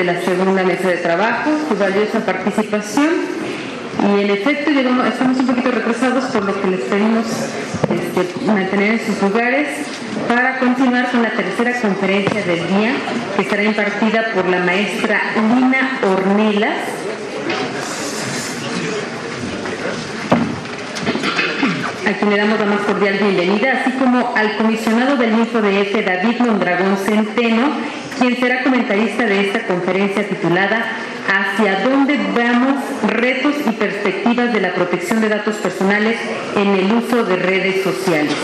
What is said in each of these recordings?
de la segunda mesa de trabajo su valiosa participación y en efecto estamos un poquito retrasados por lo que les pedimos este, mantener en sus lugares para continuar con la tercera conferencia del día que será impartida por la maestra Lina Ornelas. A quien le damos la más cordial bienvenida, así como al comisionado del InfoDF, David Mondragón Centeno, quien será comentarista de esta conferencia titulada Hacia dónde vamos, retos y perspectivas de la protección de datos personales en el uso de redes sociales.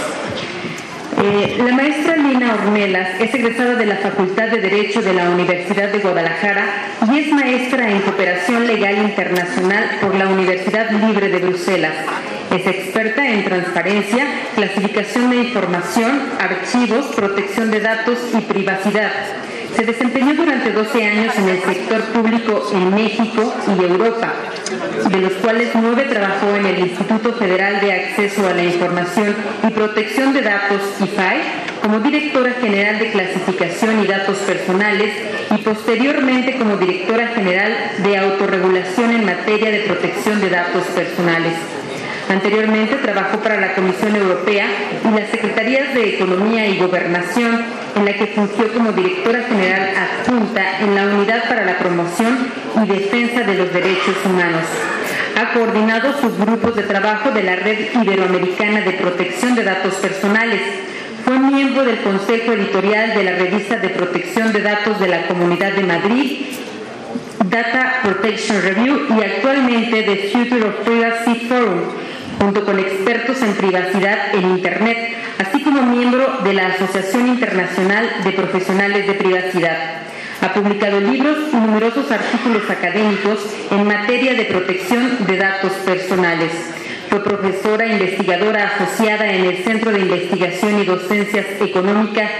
Eh, la maestra Lina Ornelas es egresada de la Facultad de Derecho de la Universidad de Guadalajara y es maestra en Cooperación Legal Internacional por la Universidad Libre de Bruselas. Es experta en transparencia, clasificación de información, archivos, protección de datos y privacidad. Se desempeñó durante 12 años en el sector público en México y Europa, de los cuales nueve trabajó en el Instituto Federal de Acceso a la Información y Protección de Datos, IFAI, como directora general de clasificación y datos personales y posteriormente como directora general de autorregulación en materia de protección de datos personales. Anteriormente trabajó para la Comisión Europea y las Secretarías de Economía y Gobernación, en la que fungió como directora general adjunta en la Unidad para la Promoción y Defensa de los Derechos Humanos. Ha coordinado sus grupos de trabajo de la Red Iberoamericana de Protección de Datos Personales. Fue miembro del Consejo Editorial de la Revista de Protección de Datos de la Comunidad de Madrid Data Protection Review y actualmente de Future of Privacy Forum, junto con expertos en privacidad en Internet, así como miembro de la Asociación Internacional de Profesionales de Privacidad. Ha publicado libros y numerosos artículos académicos en materia de protección de datos personales. Fue profesora investigadora asociada en el Centro de Investigación y Docencias Económicas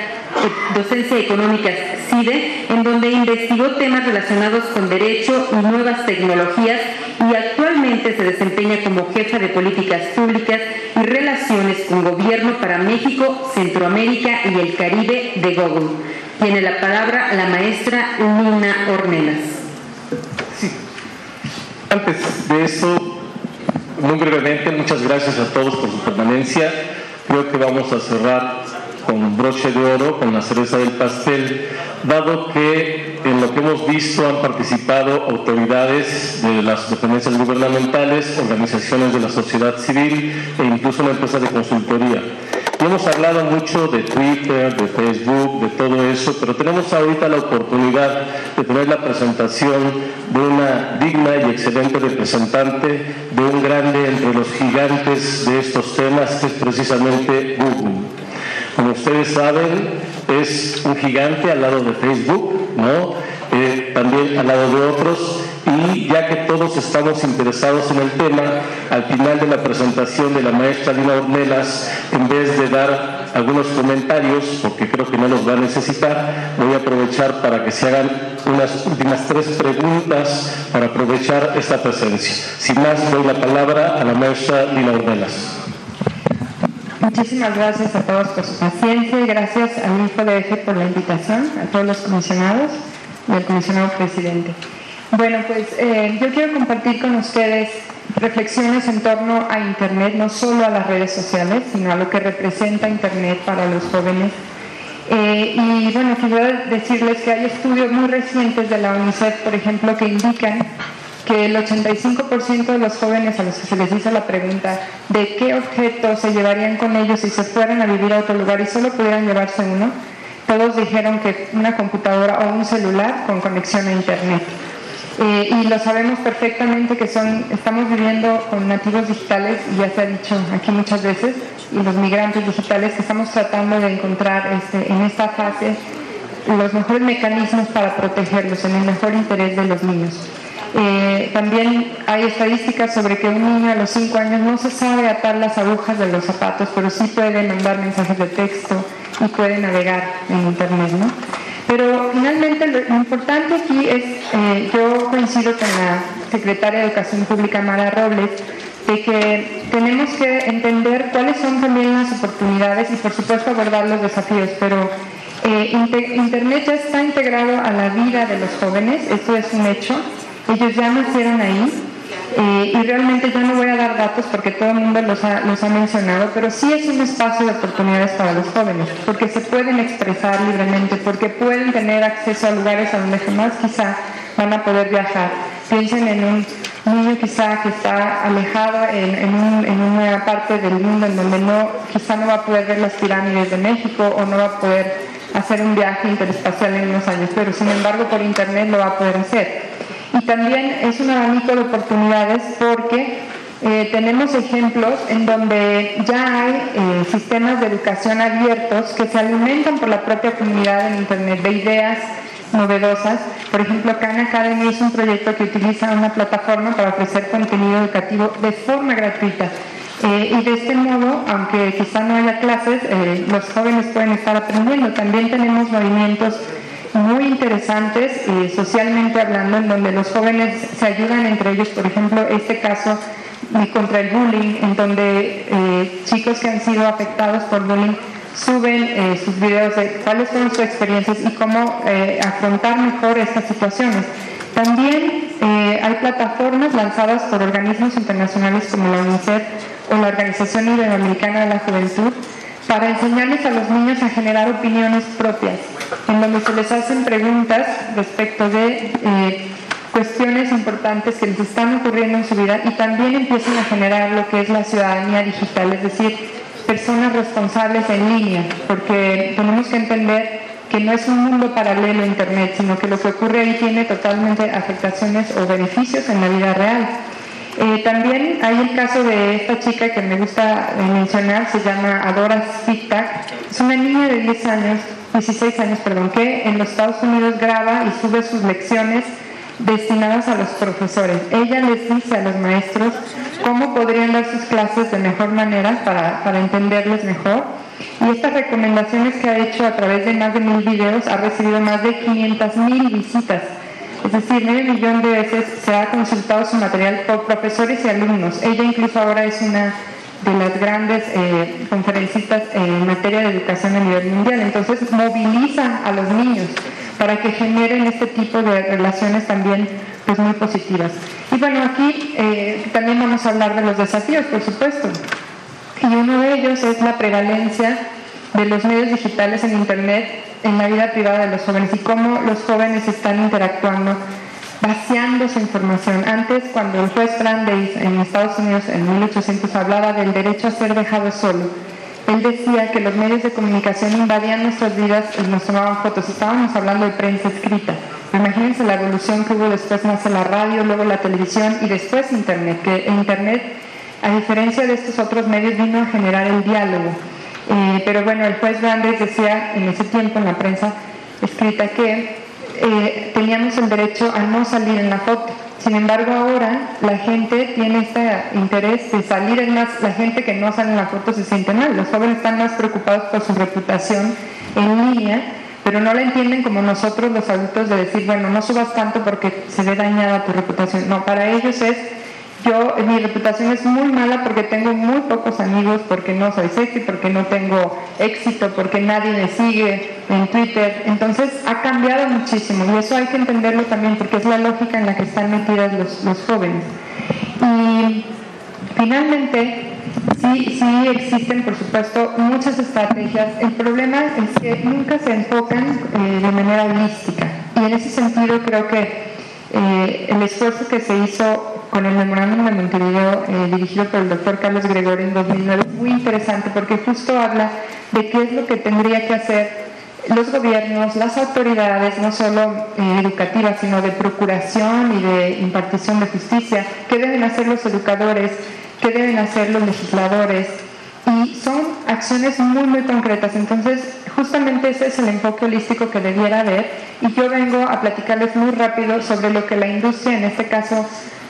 Docencia Económica CIDE, en donde investigó temas relacionados con derecho y nuevas tecnologías y actualmente se desempeña como jefa de políticas públicas y relaciones con gobierno para México, Centroamérica y el Caribe de Google. Tiene la palabra la maestra Luna Ornelas. Antes de eso, muy brevemente, muchas gracias a todos por su permanencia. Creo que vamos a cerrar con broche de oro, con la cereza del pastel, dado que en lo que hemos visto han participado autoridades de las dependencias gubernamentales, organizaciones de la sociedad civil e incluso una empresa de consultoría. Y hemos hablado mucho de Twitter, de Facebook, de todo eso, pero tenemos ahorita la oportunidad de tener la presentación de una digna y excelente representante de un grande entre los gigantes de estos temas, que es precisamente Google. Como ustedes saben, es un gigante al lado de Facebook, ¿no? Eh, también al lado de otros. Y ya que todos estamos interesados en el tema, al final de la presentación de la maestra Lina Ornelas, en vez de dar algunos comentarios, porque creo que no los va a necesitar, voy a aprovechar para que se hagan unas últimas tres preguntas para aprovechar esta presencia. Sin más, doy la palabra a la maestra Lina Ornelas. Muchísimas gracias a todos por su paciencia y gracias al InfoDF por la invitación, a todos los comisionados y al comisionado presidente. Bueno, pues eh, yo quiero compartir con ustedes reflexiones en torno a Internet, no solo a las redes sociales, sino a lo que representa Internet para los jóvenes. Eh, y bueno, quiero decirles que hay estudios muy recientes de la UNICEF, por ejemplo, que indican que el 85% de los jóvenes a los que se les hizo la pregunta de qué objetos se llevarían con ellos si se fueran a vivir a otro lugar y solo pudieran llevarse uno, todos dijeron que una computadora o un celular con conexión a Internet. Eh, y lo sabemos perfectamente que son, estamos viviendo con nativos digitales, y ya se ha dicho aquí muchas veces, y los migrantes digitales, que estamos tratando de encontrar este, en esta fase los mejores mecanismos para protegerlos en el mejor interés de los niños. Eh, también hay estadísticas sobre que un niño a los 5 años no se sabe atar las agujas de los zapatos, pero sí puede mandar mensajes de texto y puede navegar en Internet. ¿no? Pero finalmente lo importante aquí es, eh, yo coincido con la secretaria de Educación Pública, Mara Robles, de que tenemos que entender cuáles son también las oportunidades y por supuesto abordar los desafíos, pero Eh, Internet ya está integrado a la vida de los jóvenes, esto es un hecho. Ellos ya nacieron ahí eh, y realmente yo no voy a dar datos porque todo el mundo los ha, los ha mencionado, pero sí es un espacio de oportunidades para los jóvenes, porque se pueden expresar libremente, porque pueden tener acceso a lugares a donde jamás quizá van a poder viajar. Piensen en un niño quizá que está alejado en, en, una parte del mundo en donde no, quizá no va a poder ver las pirámides de México o no va a poder hacer un viaje interespacial en unos años, pero sin embargo por internet lo va a poder hacer. Y también es un abanico de oportunidades porque eh, tenemos ejemplos en donde ya hay eh, sistemas de educación abiertos que se alimentan por la propia comunidad en Internet de ideas novedosas. Por ejemplo, Khan Academy es un proyecto que utiliza una plataforma para ofrecer contenido educativo de forma gratuita. Eh, y de este modo, aunque quizá no haya clases, los jóvenes pueden estar aprendiendo. También tenemos movimientos muy interesantes eh, socialmente hablando, en donde los jóvenes se ayudan entre ellos, por ejemplo, este caso contra el bullying, en donde eh, chicos que han sido afectados por bullying suben eh, sus videos de cuáles fueron sus experiencias y cómo afrontar mejor estas situaciones. También hay plataformas lanzadas por organismos internacionales como la UNICEF o la Organización Iberoamericana de la Juventud para enseñarles a los niños a generar opiniones propias, en donde se les hacen preguntas respecto de eh, cuestiones importantes que les están ocurriendo en su vida y también empiezan a generar lo que es la ciudadanía digital, es decir, personas responsables en línea, porque tenemos que entender que no es un mundo paralelo a Internet, sino que lo que ocurre ahí tiene totalmente afectaciones o beneficios en la vida real. Eh, también hay el caso de esta chica que me gusta eh, mencionar, se llama Adora Spivak. Es una niña de 10 años, 16 años, perdón, que en los Estados Unidos graba y sube sus lecciones destinadas a los profesores. Ella les dice a los maestros cómo podrían dar sus clases de mejor manera para, para entenderles mejor. Y estas recomendaciones que ha hecho a través de más de mil videos ha recibido más de 500 mil visitas es decir, medio millón de veces se ha consultado su material por profesores y alumnos. Ella incluso ahora es una de las grandes eh, conferencistas en materia de educación a nivel mundial. Entonces moviliza a los niños para que generen este tipo de relaciones también pues, muy positivas. Y bueno, aquí eh, también vamos a hablar de los desafíos, por supuesto. Y uno de ellos es la prevalencia de los medios digitales en Internet en la vida privada de los jóvenes y cómo los jóvenes están interactuando, vaciando su información. Antes, cuando el juez Brandeis en Estados Unidos en 1800 hablaba del derecho a ser dejado solo, él decía que los medios de comunicación invadían nuestras vidas y nos tomaban fotos. Estábamos hablando de prensa escrita. Imagínense la evolución que hubo después, nace la radio, luego la televisión y después Internet, que Internet, a diferencia de estos otros medios, vino a generar el diálogo eh, pero bueno, el juez Brandes decía en ese tiempo en la prensa escrita que eh, teníamos el derecho a no salir en la foto. Sin embargo, ahora la gente tiene este interés de salir, en más, la gente que no sale en la foto se siente mal. Los jóvenes están más preocupados por su reputación en línea, pero no la entienden como nosotros los adultos de decir, bueno, no subas tanto porque se ve dañada tu reputación. No, para ellos es yo, mi reputación es muy mala porque tengo muy pocos amigos, porque no soy sexy, porque no tengo éxito, porque nadie me sigue en Twitter. Entonces ha cambiado muchísimo y eso hay que entenderlo también porque es la lógica en la que están metidas los, los jóvenes. Y finalmente, sí, sí existen, por supuesto, muchas estrategias. El problema es que nunca se enfocan eh, de manera holística. Y en ese sentido creo que eh, el esfuerzo que se hizo con el memorándum de Montevideo eh, dirigido por el doctor Carlos Gregorio en 2009 es muy interesante porque justo habla de qué es lo que tendría que hacer los gobiernos, las autoridades, no solo eh, educativas, sino de procuración y de impartición de justicia, qué deben hacer los educadores, qué deben hacer los legisladores. Y son acciones muy, muy concretas. Entonces, justamente ese es el enfoque holístico que debiera haber. Y yo vengo a platicarles muy rápido sobre lo que la industria, en este caso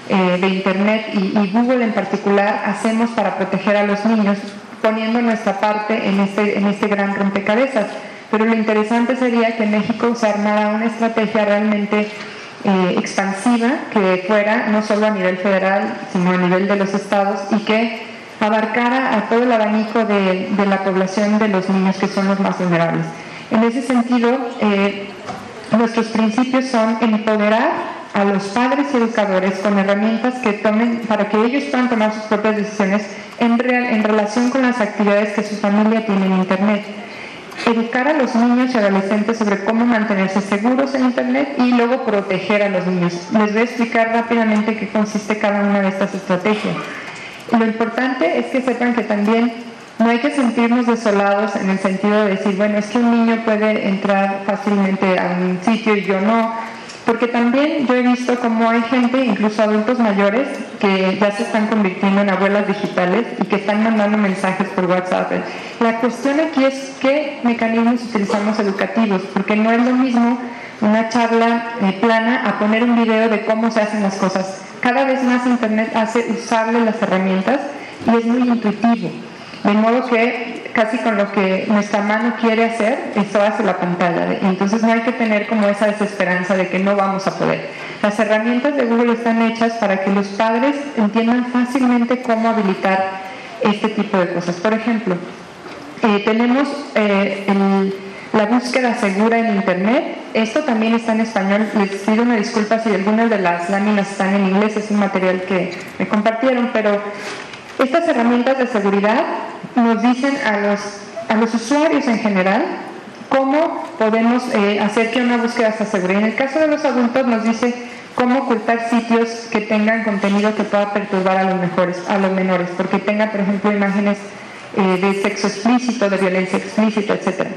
eh, de Internet y, Google en particular hacemos para proteger a los niños poniendo nuestra parte en este, en este gran rompecabezas. Pero lo interesante sería que México se armara una estrategia realmente eh, expansiva que fuera no solo a nivel federal, sino a nivel de los estados y que abarcara a todo el abanico de, de la población de los niños que son los más vulnerables. En ese sentido, eh, nuestros principios son empoderar a los padres y educadores con herramientas que tomen para que ellos puedan tomar sus propias decisiones en, en relación con las actividades que su familia tiene en Internet. Educar a los niños y adolescentes sobre cómo mantenerse seguros en Internet y luego proteger a los niños. Les voy a explicar rápidamente qué consiste cada una de estas estrategias. Lo importante es que sepan que también no hay que sentirnos desolados en el sentido de decir, bueno, es que un niño puede entrar fácilmente a un sitio y yo no, porque también yo he visto como hay gente, incluso adultos mayores, que ya se están convirtiendo en abuelas digitales y que están mandando mensajes por WhatsApp. La cuestión aquí es qué mecanismos utilizamos educativos, porque no es lo mismo una charla eh, plana a poner un video de cómo se hacen las cosas. Cada vez más Internet hace usable las herramientas y es muy intuitivo. De modo que casi con lo que nuestra mano quiere hacer, eso hace la pantalla. Entonces no hay que tener como esa desesperanza de que no vamos a poder. Las herramientas de Google están hechas para que los padres entiendan fácilmente cómo habilitar este tipo de cosas. Por ejemplo, eh, tenemos eh, la búsqueda segura en Internet. Esto también está en español. Les pido una disculpa si algunas de las láminas están en inglés. Es un material que me compartieron, pero estas herramientas de seguridad nos dicen a los, a los usuarios en general cómo podemos eh, hacer que una búsqueda sea segura. en el caso de los adultos nos dice cómo ocultar sitios que tengan contenido que pueda perturbar a los, mejores, a los menores, porque tenga, por ejemplo, imágenes eh, de sexo explícito, de violencia explícita, etc.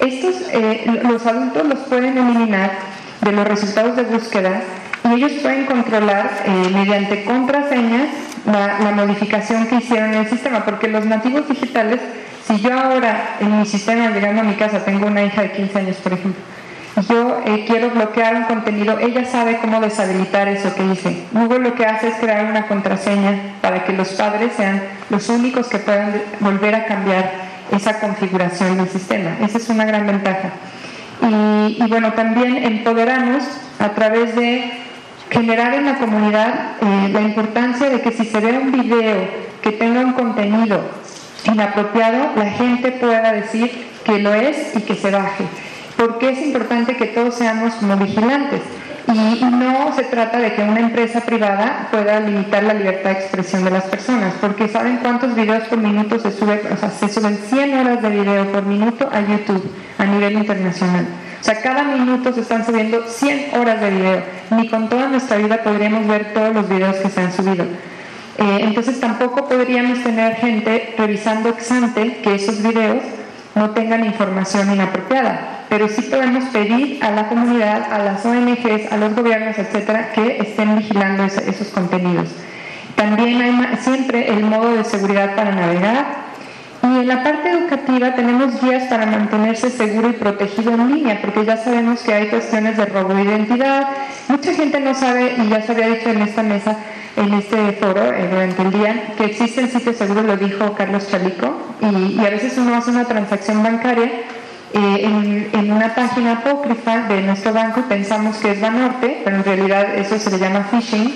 Estos, eh, los adultos los pueden eliminar de los resultados de búsqueda y ellos pueden controlar mediante contraseñas la, modificación que hicieron en el sistema, porque los nativos digitales, si yo ahora en mi sistema, llegando a mi casa, tengo una hija de 15 años, por ejemplo, yo eh, quiero bloquear un contenido, ella sabe cómo deshabilitar eso que hice. Google lo que hace es crear una contraseña para que los padres sean los únicos que puedan volver a cambiar esa configuración del sistema. Esa es una gran ventaja. Y, y bueno, también empoderamos a través de generar en la comunidad eh, la importancia de que si se ve un video que tenga un contenido inapropiado, la gente pueda decir que lo es y que se baje. Porque es importante que todos seamos como vigilantes. Y no se trata de que una empresa privada pueda limitar la libertad de expresión de las personas, porque ¿saben cuántos videos por minuto se suben? O sea, se suben 100 horas de video por minuto a YouTube a nivel internacional. O sea, cada minuto se están subiendo 100 horas de video. Ni con toda nuestra vida podríamos ver todos los videos que se han subido. Eh, entonces tampoco podríamos tener gente revisando ex ante que esos videos no tengan información inapropiada. Pero sí podemos pedir a la comunidad, a las ONGs, a los gobiernos, etcétera, que estén vigilando esos contenidos. También hay siempre el modo de seguridad para navegar, y en la parte educativa tenemos guías para mantenerse seguro y protegido en línea, porque ya sabemos que hay cuestiones de robo de identidad. Mucha gente no sabe, y ya se había dicho en esta mesa, en este foro eh, durante el día, que existen sitios seguros, lo dijo Carlos Chalico, y, a veces uno hace una transacción bancaria eh, en, en, una página apócrifa de nuestro banco pensamos que es Banorte, pero en realidad eso se le llama phishing,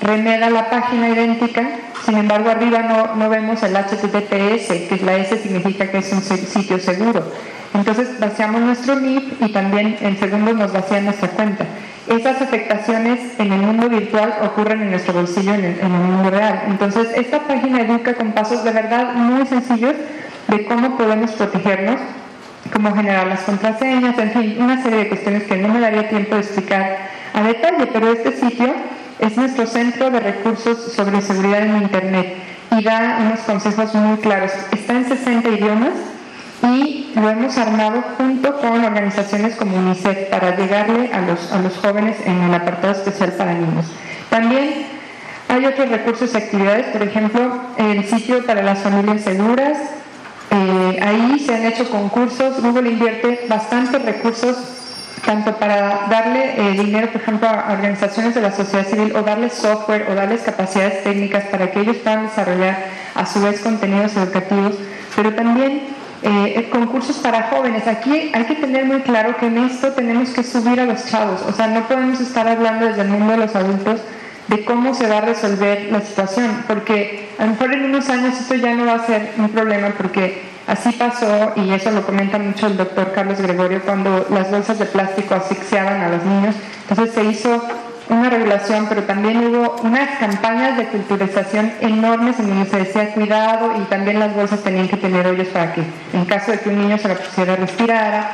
remeda la página idéntica sin embargo, arriba no, no vemos el HTTPS, que la S significa que es un sitio seguro. Entonces vaciamos nuestro NIP y también en segundos nos vacían nuestra cuenta. Esas afectaciones en el mundo virtual ocurren en nuestro bolsillo en el, en el mundo real. Entonces esta página educa con pasos de verdad muy sencillos de cómo podemos protegernos, cómo generar las contraseñas, en fin, una serie de cuestiones que no me daría tiempo de explicar a detalle, pero este sitio es nuestro centro de recursos sobre seguridad en Internet y da unos consejos muy claros. Está en 60 idiomas y lo hemos armado junto con organizaciones como UNICEF para llegarle a los, a los jóvenes en el apartado especial para niños. También hay otros recursos y actividades, por ejemplo, el sitio para las familias seguras. Eh, ahí se han hecho concursos, Google invierte bastantes recursos tanto para darle eh, dinero, por ejemplo, a organizaciones de la sociedad civil o darles software o darles capacidades técnicas para que ellos puedan desarrollar a su vez contenidos educativos, pero también eh, concursos para jóvenes. Aquí hay que tener muy claro que en esto tenemos que subir a los chavos, o sea, no podemos estar hablando desde el mundo de los adultos de cómo se va a resolver la situación, porque a lo mejor en unos años esto ya no va a ser un problema porque Así pasó, y eso lo comenta mucho el doctor Carlos Gregorio, cuando las bolsas de plástico asfixiaban a los niños. Entonces se hizo una regulación, pero también hubo unas campañas de culturización enormes en donde se decía cuidado y también las bolsas tenían que tener hoyos para que en caso de que un niño se la pusiera respirara.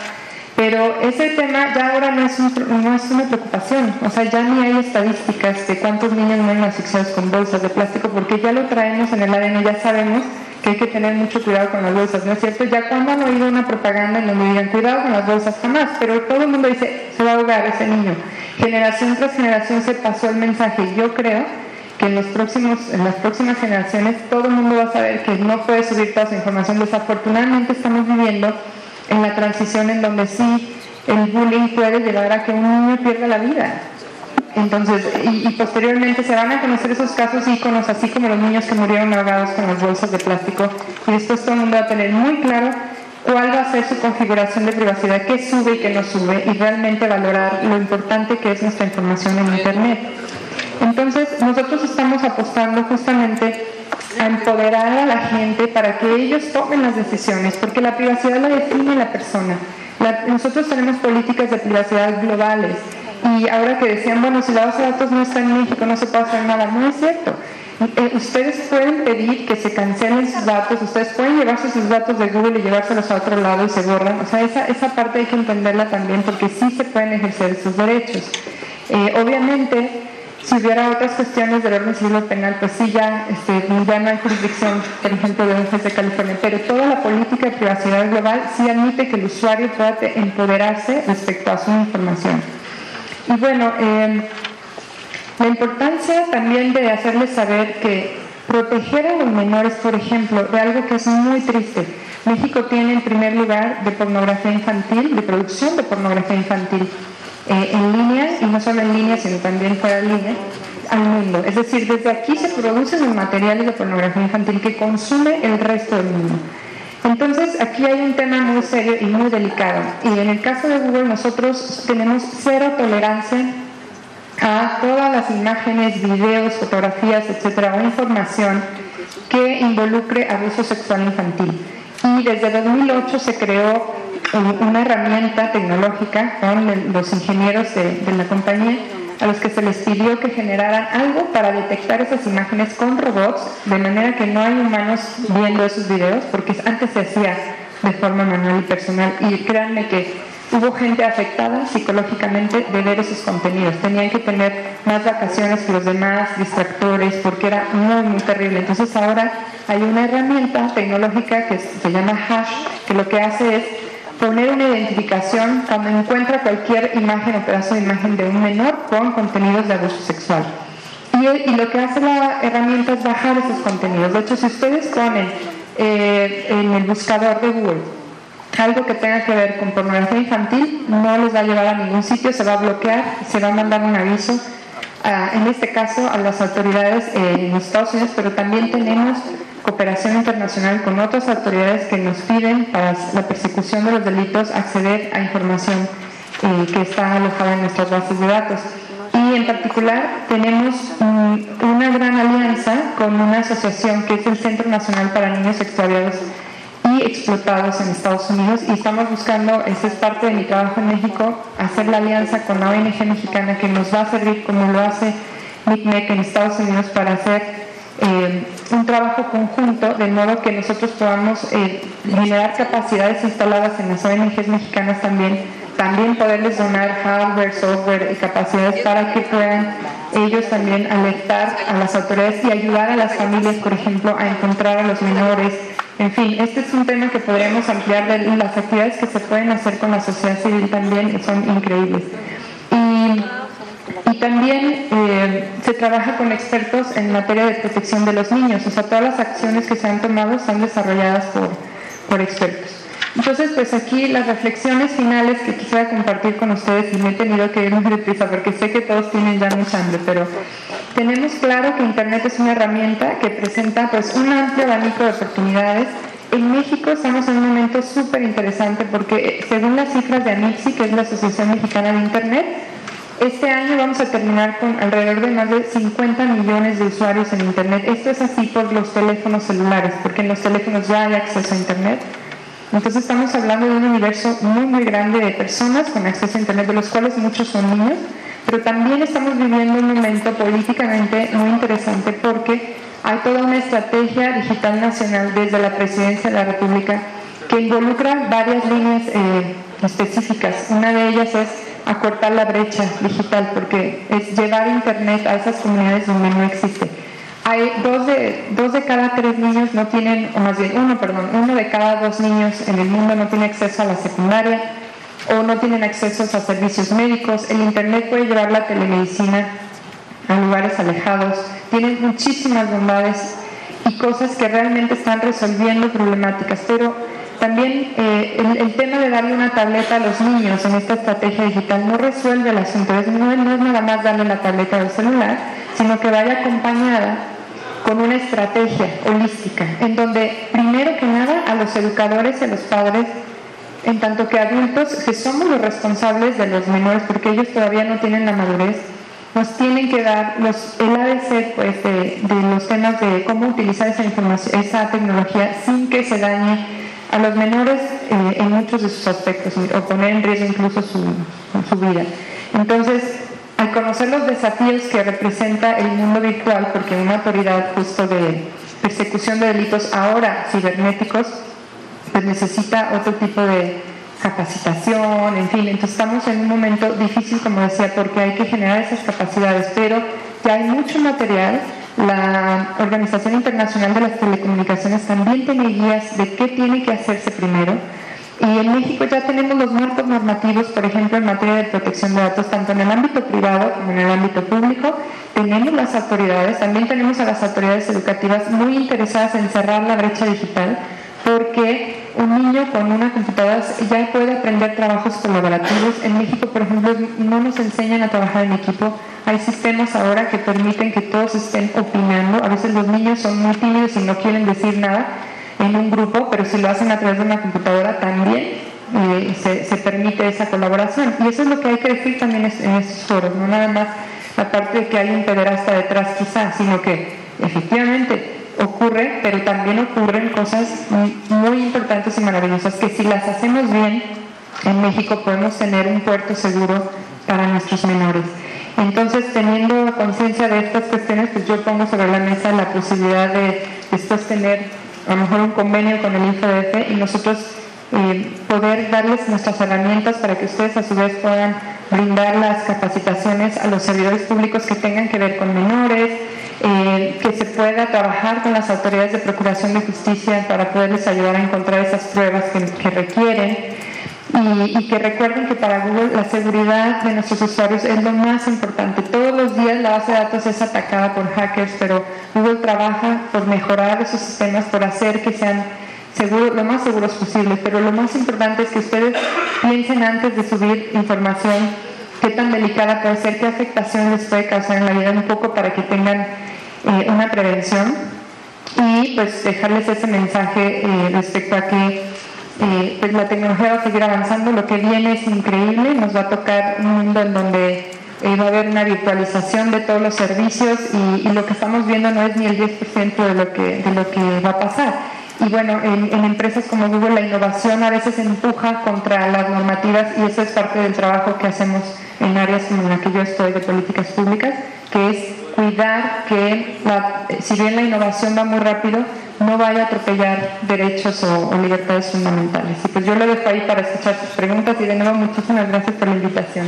Pero ese tema ya ahora no es, no es una preocupación, o sea, ya ni hay estadísticas de cuántos niños mueren asfixiados con bolsas de plástico porque ya lo traemos en el ADN, ya sabemos que hay que tener mucho cuidado con las bolsas, ¿no es cierto? Ya cuando han oído una propaganda en donde digan cuidado con las bolsas, jamás, pero todo el mundo dice, se va a ahogar ese niño. Generación tras generación se pasó el mensaje. Yo creo que en, los próximos, en las próximas generaciones todo el mundo va a saber que no puede subir toda esa información. Desafortunadamente estamos viviendo en la transición en donde sí el bullying puede llevar a que un niño pierda la vida. Entonces, y, posteriormente se van a conocer esos casos íconos, así como los niños que murieron ahogados con las bolsas de plástico, y después todo el mundo va a tener muy claro cuál va a ser su configuración de privacidad, qué sube y qué no sube, y realmente valorar lo importante que es nuestra información en Internet. Entonces, nosotros estamos apostando justamente a empoderar a la gente para que ellos tomen las decisiones, porque la privacidad la define la persona. nosotros tenemos políticas de privacidad globales y ahora que decían, bueno, si la base de datos no está en México, no se puede hacer nada, no es cierto. Eh, ustedes pueden pedir que se cancelen sus datos, ustedes pueden llevarse sus datos de Google y llevárselos a otro lado y se borran. O sea, esa, esa parte hay que entenderla también porque sí se pueden ejercer esos derechos. Eh, obviamente, si hubiera otras cuestiones del orden civil penal, pues sí, ya, este, ya no hay jurisdicción, por ejemplo, de un de California, pero toda la política de privacidad global sí admite que el usuario pueda empoderarse respecto a su información. Y bueno, em, la importancia también de hacerles saber que proteger a los menores, por ejemplo, de algo que es muy triste. México tiene en primer lugar de pornografía infantil, de producción de pornografía infantil eh, en línea, y no solo en línea, sino también fuera de línea, al mundo. Es decir, desde aquí se producen los materiales de pornografía infantil que consume el resto del mundo. Entonces, aquí hay un tema muy serio y muy delicado. Y en el caso de Google, nosotros tenemos cero tolerancia a todas las imágenes, videos, fotografías, etcétera, o información que involucre abuso sexual infantil. Y desde 2008 se creó una herramienta tecnológica con los ingenieros de, de la compañía a los que se les pidió que generaran algo para detectar esas imágenes con robots, de manera que no hay humanos viendo esos videos, porque antes se hacía de forma manual y personal. Y créanme que hubo gente afectada psicológicamente de ver esos contenidos. Tenían que tener más vacaciones que los demás, distractores, porque era muy, muy terrible. Entonces ahora hay una herramienta tecnológica que se llama Hash, que lo que hace es poner una identificación cuando encuentra cualquier imagen o pedazo de imagen de un menor con contenidos de abuso sexual. Y, lo que hace la herramienta es bajar esos contenidos. De hecho, si ustedes ponen eh, en el buscador de Google algo que tenga que ver con pornografía infantil, no les va a llevar a ningún sitio, se va a bloquear, se va a mandar un aviso, en este caso a las autoridades en Estados Unidos, pero también tenemos cooperación internacional con otras autoridades que nos piden para la persecución de los delitos acceder a información eh, que está alojada en nuestras bases de datos. Y en particular tenemos una gran alianza con una asociación que es el Centro Nacional para Niños Extraviados y Explotados en Estados Unidos y estamos buscando, esa es parte de mi trabajo en México, hacer la alianza con la ONG mexicana que nos va a servir como lo hace MICMEC en Estados Unidos para hacer eh, un trabajo conjunto de modo que nosotros podamos eh, generar capacidades instaladas en las ONGs mexicanas también, también poderles donar hardware, software y capacidades para que puedan ellos también alertar a las autoridades y ayudar a las familias, por ejemplo, a encontrar a los menores. En fin, este es un tema que podríamos ampliar de las actividades que se pueden hacer con la sociedad civil también son increíbles. Y también eh, se trabaja con expertos en materia de protección de los niños, o sea, todas las acciones que se han tomado están desarrolladas por, por expertos. Entonces, pues aquí las reflexiones finales que quisiera compartir con ustedes, y me he tenido que ir muy deprisa porque sé que todos tienen ya mucha hambre, pero tenemos claro que Internet es una herramienta que presenta pues un amplio abanico de oportunidades. En México estamos en un momento súper interesante porque eh, según las cifras de ANIPSI, que es la Asociación Mexicana de Internet, este año vamos a terminar con alrededor de más de 50 millones de usuarios en Internet. Esto es así por los teléfonos celulares, porque en los teléfonos ya hay acceso a Internet. Entonces estamos hablando de un universo muy, muy grande de personas con acceso a Internet, de los cuales muchos son niños, pero también estamos viviendo un momento políticamente muy interesante porque hay toda una estrategia digital nacional desde la Presidencia de la República que involucra varias líneas eh, específicas. Una de ellas es acortar la brecha digital, porque es llevar Internet a esas comunidades donde no existe. Hay dos de, dos de cada tres niños no tienen, o más bien uno, perdón, uno de cada dos niños en el mundo no tiene acceso a la secundaria o no tienen acceso a servicios médicos. El Internet puede llevar la telemedicina a lugares alejados. Tienen muchísimas bondades y cosas que realmente están resolviendo problemáticas, pero también eh, el, tema de darle una tableta a los niños en esta estrategia digital no resuelve el asunto, no, no es nada más darle la tableta al celular, sino que vaya acompañada con una estrategia holística, en donde primero que nada a los educadores y a los padres, en tanto que adultos, que somos los responsables de los menores, porque ellos todavía no tienen la madurez, nos tienen que dar los, el ABC pues, de, los temas de cómo utilizar esa información, esa tecnología sin que se dañe a los menores eh, en muchos de sus aspectos o poner en riesgo incluso su, su vida. Entonces, al conocer los desafíos que representa el mundo virtual, porque una autoridad justo de persecución de delitos ahora cibernéticos, pues necesita otro tipo de capacitación, en fin, entonces estamos en un momento difícil, como decía, porque hay que generar esas capacidades, pero ya hay mucho material, la Organización Internacional de las Telecomunicaciones también tiene guías de qué tiene que hacerse primero. Y en México ya tenemos los marcos normativos, por ejemplo, en materia de protección de datos, tanto en el ámbito privado como en el ámbito público. Tenemos las autoridades, también tenemos a las autoridades educativas muy interesadas en cerrar la brecha digital, porque un niño con una computadora ya puede aprender trabajos colaborativos. En México, por ejemplo, no nos enseñan a trabajar en equipo, hay sistemas ahora que permiten que todos estén opinando. A veces los niños son muy tímidos y no quieren decir nada en un grupo, pero si lo hacen a través de una computadora también eh, se, permite esa colaboración. Y eso es lo que hay que decir también en estos foros, no nada más la parte de que hay un pederasta detrás quizás, sino que efectivamente ocurre, pero también ocurren cosas muy importantes y maravillosas que si las hacemos bien en México podemos tener un puerto seguro para nuestros menores. Entonces, teniendo conciencia de estas cuestiones, pues yo pongo sobre la mesa la posibilidad de después tener a lo mejor un convenio con el INFDF y nosotros eh, poder darles nuestras herramientas para que ustedes a su vez puedan brindar las capacitaciones a los servidores públicos que tengan que ver con menores, eh, que se pueda trabajar con las autoridades de procuración de justicia para poderles ayudar a encontrar esas pruebas que requieren y, que recuerden que para Google la seguridad de nuestros usuarios es lo más importante. Todos los días la base de datos es atacada por hackers, pero Google trabaja por mejorar esos sistemas, por hacer que sean seguros, lo más seguros posibles. Pero lo más importante es que ustedes piensen antes de subir información qué tan delicada puede ser, qué afectación les puede causar en la vida, un poco para que tengan eh, una prevención y pues dejarles ese mensaje eh, respecto a que eh, pues la tecnología va a seguir avanzando, lo que viene es increíble, nos va a tocar un mundo en donde eh, va a haber una virtualización de todos los servicios y, lo que estamos viendo no es ni el 10% de lo, que, de lo que va a pasar. Y bueno, en, empresas como Google la innovación a veces empuja contra las normativas y eso es parte del trabajo que hacemos en áreas como la que yo estoy de políticas públicas, que es cuidar que si bien la innovación va muy rápido, no vaya a atropellar derechos o, libertades fundamentales. Y pues yo lo dejo ahí para escuchar sus preguntas y de nuevo muchísimas gracias por la invitación.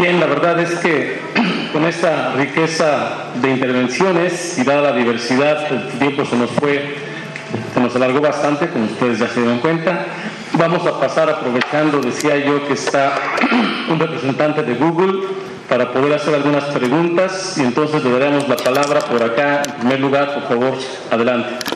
Bien, la verdad es que con esta riqueza de intervenciones y dada la diversidad, el tiempo se nos fue, se nos alargó bastante, como ustedes ya se dieron cuenta. Vamos a pasar aprovechando, decía yo, que está un representante de Google para poder hacer algunas preguntas y entonces le daremos la palabra por acá. En primer lugar, por favor, adelante.